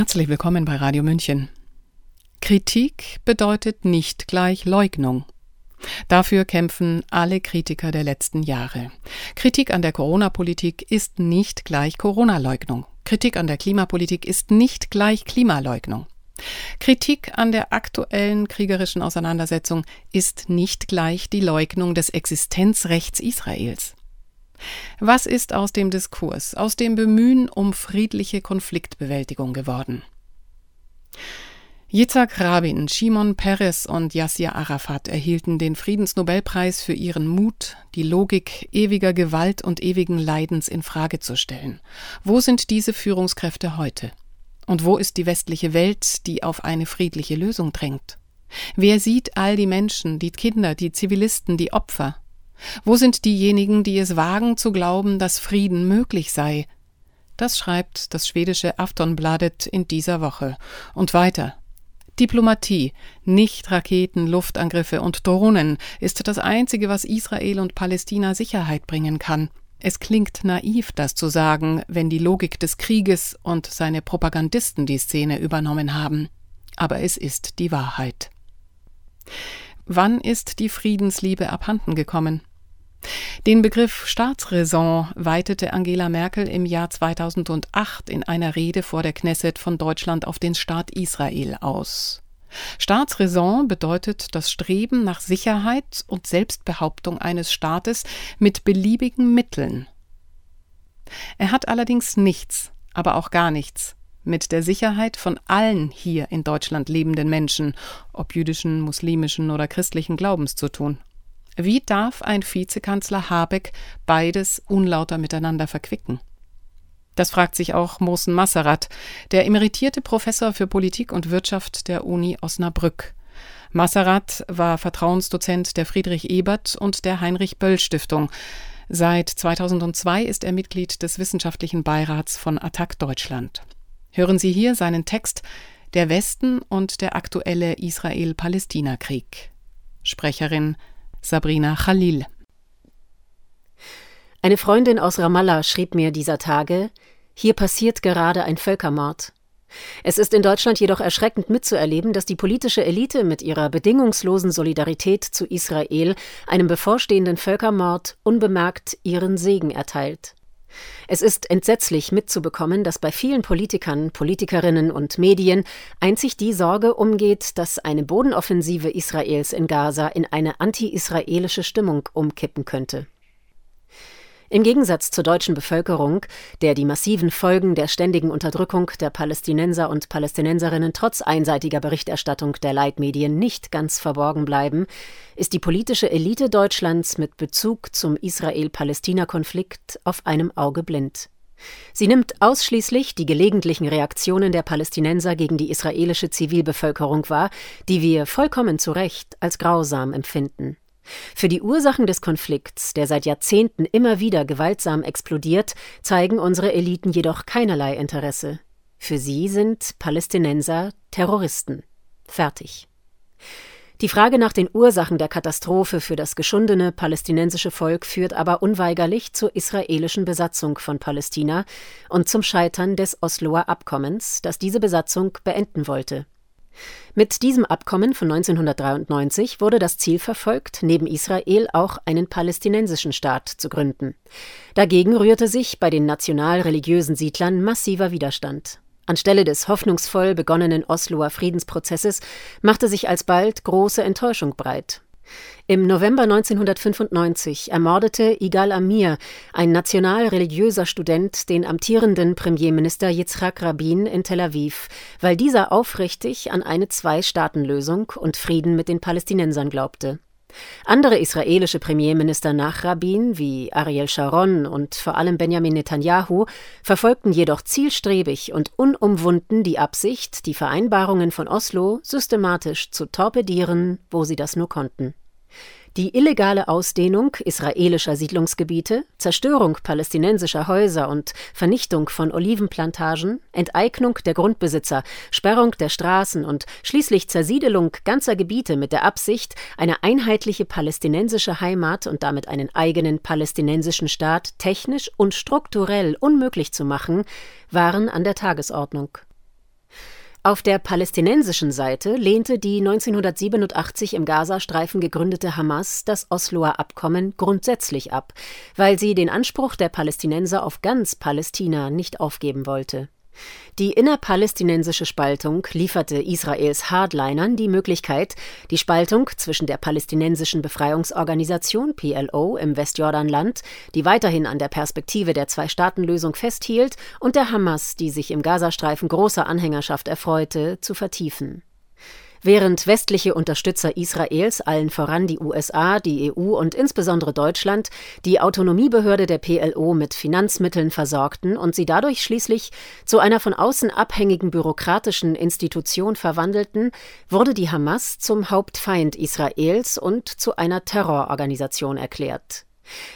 Herzlich willkommen bei Radio München. Kritik bedeutet nicht gleich Leugnung. Dafür kämpfen alle Kritiker der letzten Jahre. Kritik an der Corona-Politik ist nicht gleich Corona-Leugnung. Kritik an der Klimapolitik ist nicht gleich Klimaleugnung. Kritik an der aktuellen kriegerischen Auseinandersetzung ist nicht gleich die Leugnung des Existenzrechts Israels. Was ist aus dem Diskurs, aus dem Bemühen um friedliche Konfliktbewältigung geworden? Yitzhak Rabin, Shimon Peres und Yassir Arafat erhielten den Friedensnobelpreis für ihren Mut, die Logik ewiger Gewalt und ewigen Leidens in Frage zu stellen. Wo sind diese Führungskräfte heute? Und wo ist die westliche Welt, die auf eine friedliche Lösung drängt? Wer sieht all die Menschen, die Kinder, die Zivilisten, die Opfer? Wo sind diejenigen, die es wagen zu glauben, dass Frieden möglich sei? Das schreibt das schwedische Aftonbladet in dieser Woche. Und weiter. Diplomatie, nicht Raketen, Luftangriffe und Drohnen ist das Einzige, was Israel und Palästina Sicherheit bringen kann. Es klingt naiv, das zu sagen, wenn die Logik des Krieges und seine Propagandisten die Szene übernommen haben. Aber es ist die Wahrheit. Wann ist die Friedensliebe abhanden gekommen? Den Begriff Staatsräson weitete Angela Merkel im Jahr 2008 in einer Rede vor der Knesset von Deutschland auf den Staat Israel aus. Staatsräson bedeutet das Streben nach Sicherheit und Selbstbehauptung eines Staates mit beliebigen Mitteln. Er hat allerdings nichts, aber auch gar nichts mit der Sicherheit von allen hier in Deutschland lebenden Menschen, ob jüdischen, muslimischen oder christlichen Glaubens zu tun. Wie darf ein Vizekanzler Habeck beides unlauter miteinander verquicken? Das fragt sich auch Mosen Masserat, der emeritierte Professor für Politik und Wirtschaft der Uni Osnabrück. Masserat war Vertrauensdozent der Friedrich Ebert und der Heinrich Böll Stiftung. Seit 2002 ist er Mitglied des wissenschaftlichen Beirats von Attac Deutschland. Hören Sie hier seinen Text Der Westen und der aktuelle Israel-Palästina-Krieg. Sprecherin Sabrina Khalil. Eine Freundin aus Ramallah schrieb mir dieser Tage, hier passiert gerade ein Völkermord. Es ist in Deutschland jedoch erschreckend mitzuerleben, dass die politische Elite mit ihrer bedingungslosen Solidarität zu Israel einem bevorstehenden Völkermord unbemerkt ihren Segen erteilt. Es ist entsetzlich mitzubekommen, dass bei vielen Politikern, Politikerinnen und Medien einzig die Sorge umgeht, dass eine Bodenoffensive Israels in Gaza in eine anti-israelische Stimmung umkippen könnte. Im Gegensatz zur deutschen Bevölkerung, der die massiven Folgen der ständigen Unterdrückung der Palästinenser und Palästinenserinnen trotz einseitiger Berichterstattung der Leitmedien nicht ganz verborgen bleiben, ist die politische Elite Deutschlands mit Bezug zum Israel-Palästina-Konflikt auf einem Auge blind. Sie nimmt ausschließlich die gelegentlichen Reaktionen der Palästinenser gegen die israelische Zivilbevölkerung wahr, die wir vollkommen zu Recht als grausam empfinden. Für die Ursachen des Konflikts, der seit Jahrzehnten immer wieder gewaltsam explodiert, zeigen unsere Eliten jedoch keinerlei Interesse. Für sie sind Palästinenser Terroristen. Fertig. Die Frage nach den Ursachen der Katastrophe für das geschundene palästinensische Volk führt aber unweigerlich zur israelischen Besatzung von Palästina und zum Scheitern des Osloer Abkommens, das diese Besatzung beenden wollte. Mit diesem Abkommen von 1993 wurde das Ziel verfolgt, neben Israel auch einen palästinensischen Staat zu gründen. Dagegen rührte sich bei den national-religiösen Siedlern massiver Widerstand. Anstelle des hoffnungsvoll begonnenen Osloer Friedensprozesses machte sich alsbald große Enttäuschung breit. Im November 1995 ermordete Igal Amir, ein national-religiöser Student, den amtierenden Premierminister Yitzhak Rabin in Tel Aviv, weil dieser aufrichtig an eine Zwei-Staaten-Lösung und Frieden mit den Palästinensern glaubte. Andere israelische Premierminister nach Rabin, wie Ariel Sharon und vor allem Benjamin Netanyahu, verfolgten jedoch zielstrebig und unumwunden die Absicht, die Vereinbarungen von Oslo systematisch zu torpedieren, wo sie das nur konnten. Die illegale Ausdehnung israelischer Siedlungsgebiete, Zerstörung palästinensischer Häuser und Vernichtung von Olivenplantagen, Enteignung der Grundbesitzer, Sperrung der Straßen und schließlich Zersiedelung ganzer Gebiete mit der Absicht, eine einheitliche palästinensische Heimat und damit einen eigenen palästinensischen Staat technisch und strukturell unmöglich zu machen, waren an der Tagesordnung. Auf der palästinensischen Seite lehnte die 1987 im Gazastreifen gegründete Hamas das Osloer Abkommen grundsätzlich ab, weil sie den Anspruch der Palästinenser auf ganz Palästina nicht aufgeben wollte. Die innerpalästinensische Spaltung lieferte Israels Hardlinern die Möglichkeit, die Spaltung zwischen der palästinensischen Befreiungsorganisation PLO im Westjordanland, die weiterhin an der Perspektive der Zwei-Staaten-Lösung festhielt, und der Hamas, die sich im Gazastreifen großer Anhängerschaft erfreute, zu vertiefen Während westliche Unterstützer Israels, allen voran die USA, die EU und insbesondere Deutschland, die Autonomiebehörde der PLO mit Finanzmitteln versorgten und sie dadurch schließlich zu einer von außen abhängigen bürokratischen Institution verwandelten, wurde die Hamas zum Hauptfeind Israels und zu einer Terrororganisation erklärt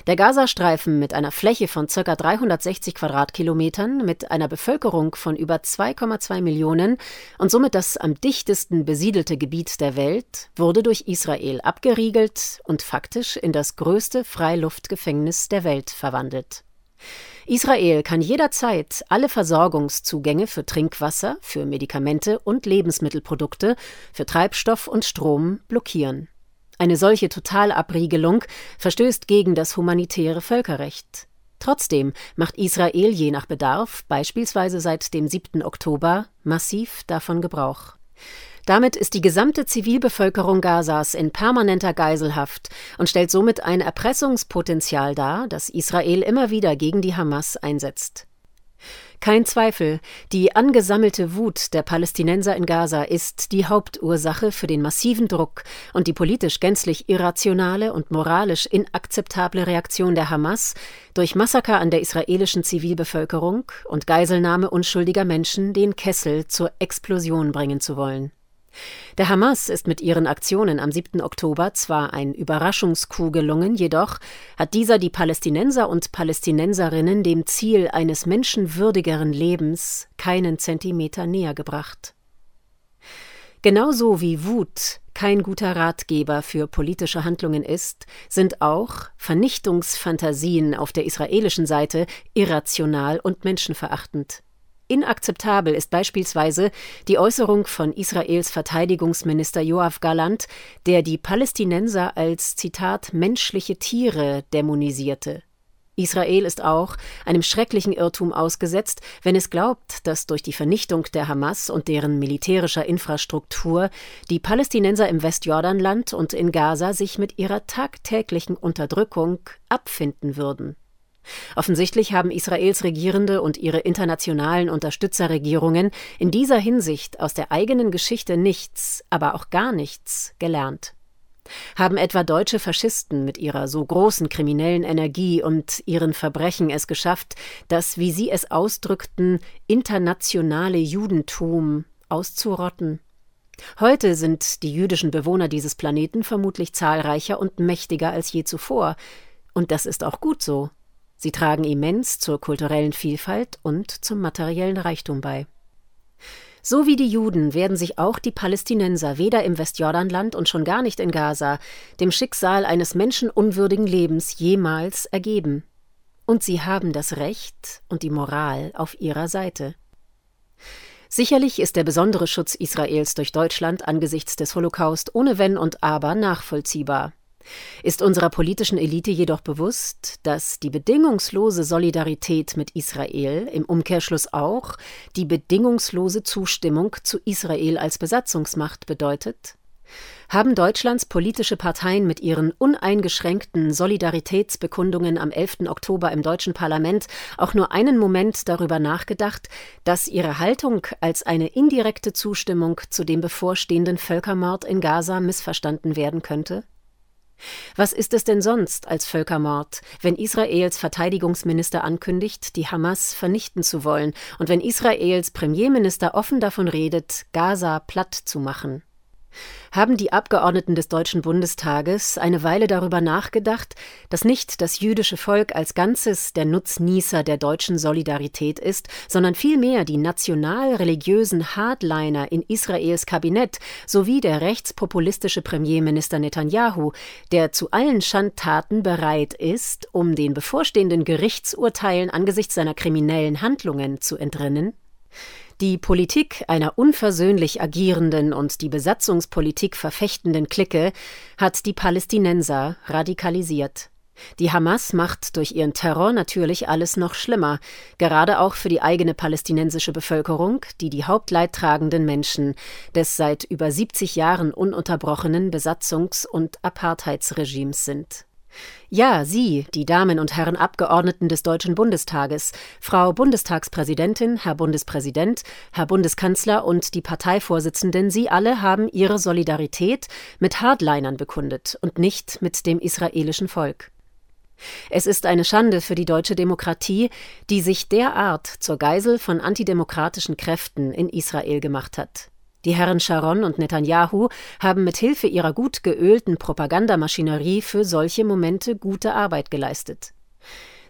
der Gazastreifen mit einer Fläche von ca. 360 Quadratkilometern, mit einer Bevölkerung von über 2,2 Millionen und somit das am dichtesten besiedelte Gebiet der Welt, wurde durch Israel abgeriegelt und faktisch in das größte Freiluftgefängnis der Welt verwandelt. Israel kann jederzeit alle Versorgungszugänge für Trinkwasser, für Medikamente und Lebensmittelprodukte, für Treibstoff und Strom blockieren. Eine solche Totalabriegelung verstößt gegen das humanitäre Völkerrecht. Trotzdem macht Israel je nach Bedarf, beispielsweise seit dem 7. Oktober, massiv davon Gebrauch. Damit ist die gesamte Zivilbevölkerung Gazas in permanenter Geiselhaft und stellt somit ein Erpressungspotenzial dar, das Israel immer wieder gegen die Hamas einsetzt. Kein Zweifel, die angesammelte Wut der Palästinenser in Gaza ist die Hauptursache für den massiven Druck und die politisch gänzlich irrationale und moralisch inakzeptable Reaktion der Hamas, durch Massaker an der israelischen Zivilbevölkerung und Geiselnahme unschuldiger Menschen den Kessel zur Explosion bringen zu wollen. Der Hamas ist mit ihren Aktionen am 7. Oktober zwar ein Überraschungscoup gelungen, jedoch hat dieser die Palästinenser und Palästinenserinnen dem Ziel eines menschenwürdigeren Lebens keinen Zentimeter näher gebracht. Genauso wie Wut kein guter Ratgeber für politische Handlungen ist, sind auch Vernichtungsfantasien auf der israelischen Seite irrational und menschenverachtend. Inakzeptabel ist beispielsweise die Äußerung von Israels Verteidigungsminister Joachim Galland, der die Palästinenser als Zitat menschliche Tiere dämonisierte. Israel ist auch einem schrecklichen Irrtum ausgesetzt, wenn es glaubt, dass durch die Vernichtung der Hamas und deren militärischer Infrastruktur die Palästinenser im Westjordanland und in Gaza sich mit ihrer tagtäglichen Unterdrückung abfinden würden. Offensichtlich haben Israels Regierende und ihre internationalen Unterstützerregierungen in dieser Hinsicht aus der eigenen Geschichte nichts, aber auch gar nichts gelernt. Haben etwa deutsche Faschisten mit ihrer so großen kriminellen Energie und ihren Verbrechen es geschafft, das, wie sie es ausdrückten, internationale Judentum auszurotten? Heute sind die jüdischen Bewohner dieses Planeten vermutlich zahlreicher und mächtiger als je zuvor, und das ist auch gut so. Sie tragen immens zur kulturellen Vielfalt und zum materiellen Reichtum bei. So wie die Juden werden sich auch die Palästinenser weder im Westjordanland und schon gar nicht in Gaza dem Schicksal eines menschenunwürdigen Lebens jemals ergeben. Und sie haben das Recht und die Moral auf ihrer Seite. Sicherlich ist der besondere Schutz Israels durch Deutschland angesichts des Holocaust ohne Wenn und Aber nachvollziehbar. Ist unserer politischen Elite jedoch bewusst, dass die bedingungslose Solidarität mit Israel im Umkehrschluss auch die bedingungslose Zustimmung zu Israel als Besatzungsmacht bedeutet? Haben Deutschlands politische Parteien mit ihren uneingeschränkten Solidaritätsbekundungen am 11. Oktober im deutschen Parlament auch nur einen Moment darüber nachgedacht, dass ihre Haltung als eine indirekte Zustimmung zu dem bevorstehenden Völkermord in Gaza missverstanden werden könnte? Was ist es denn sonst als Völkermord, wenn Israels Verteidigungsminister ankündigt, die Hamas vernichten zu wollen, und wenn Israels Premierminister offen davon redet, Gaza platt zu machen? Haben die Abgeordneten des Deutschen Bundestages eine Weile darüber nachgedacht, dass nicht das jüdische Volk als Ganzes der Nutznießer der deutschen Solidarität ist, sondern vielmehr die national-religiösen Hardliner in Israels Kabinett sowie der rechtspopulistische Premierminister Netanyahu, der zu allen Schandtaten bereit ist, um den bevorstehenden Gerichtsurteilen angesichts seiner kriminellen Handlungen zu entrinnen? Die Politik einer unversöhnlich agierenden und die Besatzungspolitik verfechtenden Clique hat die Palästinenser radikalisiert. Die Hamas macht durch ihren Terror natürlich alles noch schlimmer, gerade auch für die eigene palästinensische Bevölkerung, die die hauptleidtragenden Menschen des seit über 70 Jahren ununterbrochenen Besatzungs- und Apartheidsregimes sind. Ja, Sie, die Damen und Herren Abgeordneten des Deutschen Bundestages, Frau Bundestagspräsidentin, Herr Bundespräsident, Herr Bundeskanzler und die Parteivorsitzenden, Sie alle haben Ihre Solidarität mit Hardlinern bekundet und nicht mit dem israelischen Volk. Es ist eine Schande für die deutsche Demokratie, die sich derart zur Geisel von antidemokratischen Kräften in Israel gemacht hat. Die Herren Sharon und Netanyahu haben mit Hilfe ihrer gut geölten Propagandamaschinerie für solche Momente gute Arbeit geleistet.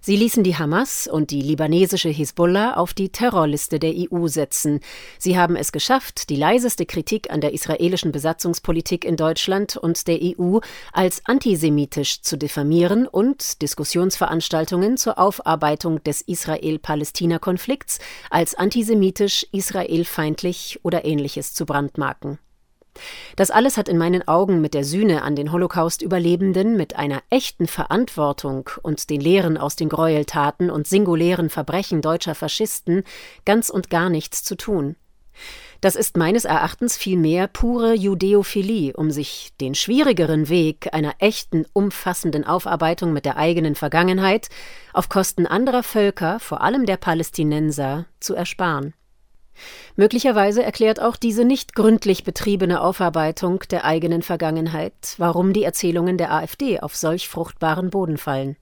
Sie ließen die Hamas und die libanesische Hisbollah auf die Terrorliste der EU setzen. Sie haben es geschafft, die leiseste Kritik an der israelischen Besatzungspolitik in Deutschland und der EU als antisemitisch zu diffamieren und Diskussionsveranstaltungen zur Aufarbeitung des Israel-Palästina-Konflikts als antisemitisch, israelfeindlich oder ähnliches zu brandmarken. Das alles hat in meinen Augen mit der Sühne an den Holocaust-Überlebenden, mit einer echten Verantwortung und den Lehren aus den Gräueltaten und singulären Verbrechen deutscher Faschisten ganz und gar nichts zu tun. Das ist meines Erachtens vielmehr pure Judäophilie, um sich den schwierigeren Weg einer echten, umfassenden Aufarbeitung mit der eigenen Vergangenheit auf Kosten anderer Völker, vor allem der Palästinenser, zu ersparen. Möglicherweise erklärt auch diese nicht gründlich betriebene Aufarbeitung der eigenen Vergangenheit, warum die Erzählungen der AfD auf solch fruchtbaren Boden fallen.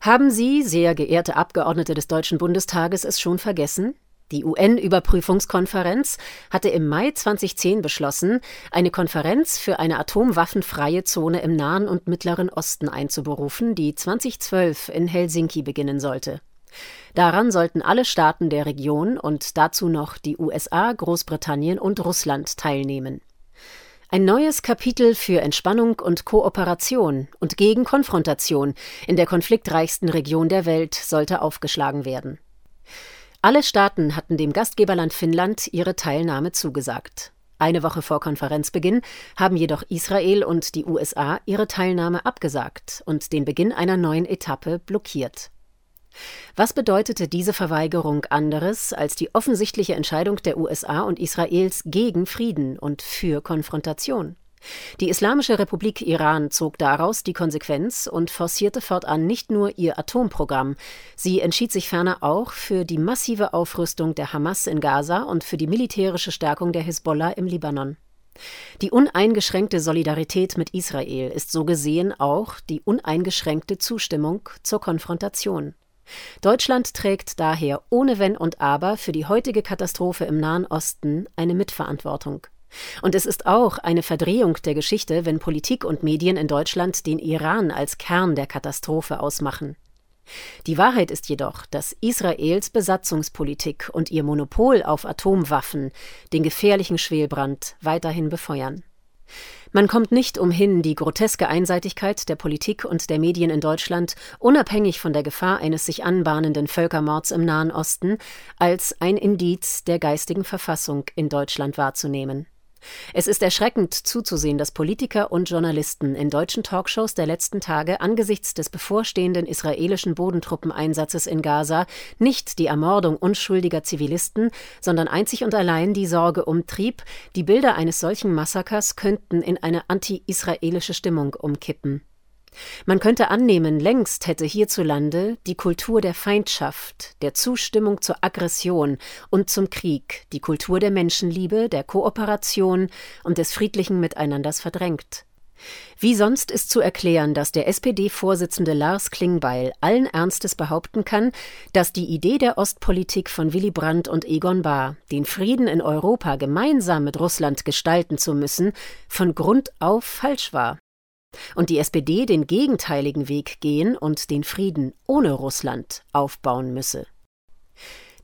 Haben Sie, sehr geehrte Abgeordnete des Deutschen Bundestages, es schon vergessen? Die UN-Überprüfungskonferenz hatte im Mai 2010 beschlossen, eine Konferenz für eine atomwaffenfreie Zone im Nahen und Mittleren Osten einzuberufen, die 2012 in Helsinki beginnen sollte. Daran sollten alle Staaten der Region und dazu noch die USA, Großbritannien und Russland teilnehmen. Ein neues Kapitel für Entspannung und Kooperation und gegen Konfrontation in der konfliktreichsten Region der Welt sollte aufgeschlagen werden. Alle Staaten hatten dem Gastgeberland Finnland ihre Teilnahme zugesagt. Eine Woche vor Konferenzbeginn haben jedoch Israel und die USA ihre Teilnahme abgesagt und den Beginn einer neuen Etappe blockiert. Was bedeutete diese Verweigerung anderes als die offensichtliche Entscheidung der USA und Israels gegen Frieden und für Konfrontation? Die Islamische Republik Iran zog daraus die Konsequenz und forcierte fortan nicht nur ihr Atomprogramm, sie entschied sich ferner auch für die massive Aufrüstung der Hamas in Gaza und für die militärische Stärkung der Hisbollah im Libanon. Die uneingeschränkte Solidarität mit Israel ist so gesehen auch die uneingeschränkte Zustimmung zur Konfrontation. Deutschland trägt daher ohne Wenn und Aber für die heutige Katastrophe im Nahen Osten eine Mitverantwortung. Und es ist auch eine Verdrehung der Geschichte, wenn Politik und Medien in Deutschland den Iran als Kern der Katastrophe ausmachen. Die Wahrheit ist jedoch, dass Israels Besatzungspolitik und ihr Monopol auf Atomwaffen den gefährlichen Schwelbrand weiterhin befeuern. Man kommt nicht umhin, die groteske Einseitigkeit der Politik und der Medien in Deutschland, unabhängig von der Gefahr eines sich anbahnenden Völkermords im Nahen Osten, als ein Indiz der geistigen Verfassung in Deutschland wahrzunehmen. Es ist erschreckend zuzusehen, dass Politiker und Journalisten in deutschen Talkshows der letzten Tage angesichts des bevorstehenden israelischen Bodentruppeneinsatzes in Gaza nicht die Ermordung unschuldiger Zivilisten, sondern einzig und allein die Sorge umtrieb, die Bilder eines solchen Massakers könnten in eine anti-israelische Stimmung umkippen. Man könnte annehmen, längst hätte hierzulande die Kultur der Feindschaft, der Zustimmung zur Aggression und zum Krieg, die Kultur der Menschenliebe, der Kooperation und des friedlichen Miteinanders verdrängt. Wie sonst ist zu erklären, dass der SPD-Vorsitzende Lars Klingbeil allen Ernstes behaupten kann, dass die Idee der Ostpolitik von Willy Brandt und Egon Bahr, den Frieden in Europa gemeinsam mit Russland gestalten zu müssen, von Grund auf falsch war und die SPD den gegenteiligen Weg gehen und den Frieden ohne Russland aufbauen müsse.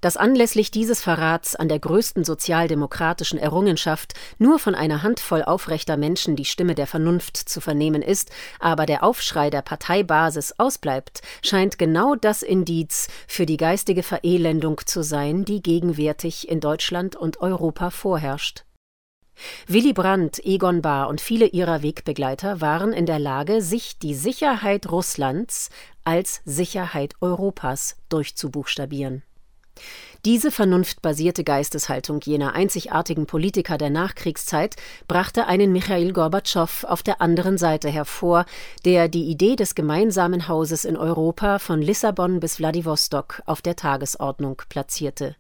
Dass anlässlich dieses Verrats an der größten sozialdemokratischen Errungenschaft nur von einer Handvoll aufrechter Menschen die Stimme der Vernunft zu vernehmen ist, aber der Aufschrei der Parteibasis ausbleibt, scheint genau das Indiz für die geistige Verelendung zu sein, die gegenwärtig in Deutschland und Europa vorherrscht. Willy Brandt, Egon Bahr und viele ihrer Wegbegleiter waren in der Lage, sich die Sicherheit Russlands als Sicherheit Europas durchzubuchstabieren. Diese vernunftbasierte Geisteshaltung jener einzigartigen Politiker der Nachkriegszeit brachte einen Michail Gorbatschow auf der anderen Seite hervor, der die Idee des gemeinsamen Hauses in Europa von Lissabon bis Wladiwostok auf der Tagesordnung platzierte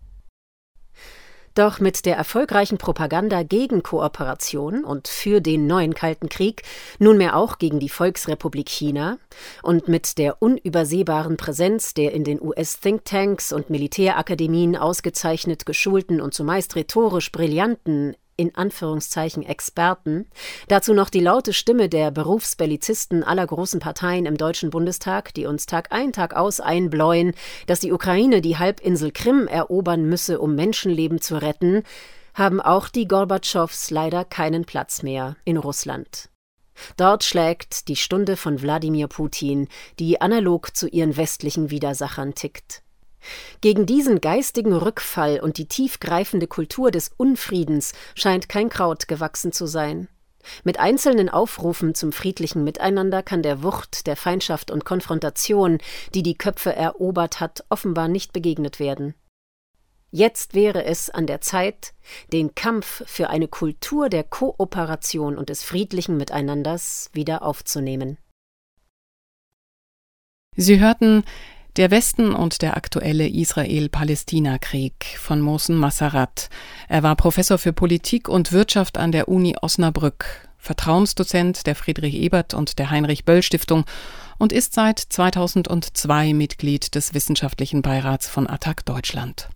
doch mit der erfolgreichen Propaganda gegen Kooperation und für den neuen Kalten Krieg, nunmehr auch gegen die Volksrepublik China, und mit der unübersehbaren Präsenz der in den US-Thinktanks und Militärakademien ausgezeichnet geschulten und zumeist rhetorisch brillanten in Anführungszeichen Experten, dazu noch die laute Stimme der Berufsbellizisten aller großen Parteien im Deutschen Bundestag, die uns Tag ein, Tag aus einbläuen, dass die Ukraine die Halbinsel Krim erobern müsse, um Menschenleben zu retten, haben auch die Gorbatschows leider keinen Platz mehr in Russland. Dort schlägt die Stunde von Wladimir Putin, die analog zu ihren westlichen Widersachern tickt. Gegen diesen geistigen Rückfall und die tiefgreifende Kultur des Unfriedens scheint kein Kraut gewachsen zu sein. Mit einzelnen Aufrufen zum friedlichen Miteinander kann der Wucht der Feindschaft und Konfrontation, die die Köpfe erobert hat, offenbar nicht begegnet werden. Jetzt wäre es an der Zeit, den Kampf für eine Kultur der Kooperation und des friedlichen Miteinanders wieder aufzunehmen. Sie hörten der Westen und der aktuelle Israel-Palästina-Krieg von Mohsen Massarat. Er war Professor für Politik und Wirtschaft an der Uni Osnabrück, Vertrauensdozent der Friedrich Ebert und der Heinrich Böll Stiftung und ist seit 2002 Mitglied des Wissenschaftlichen Beirats von Attac Deutschland.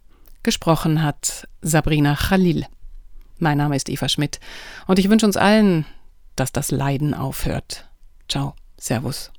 Gesprochen hat Sabrina Khalil. Mein Name ist Eva Schmidt und ich wünsche uns allen, dass das Leiden aufhört. Ciao, Servus.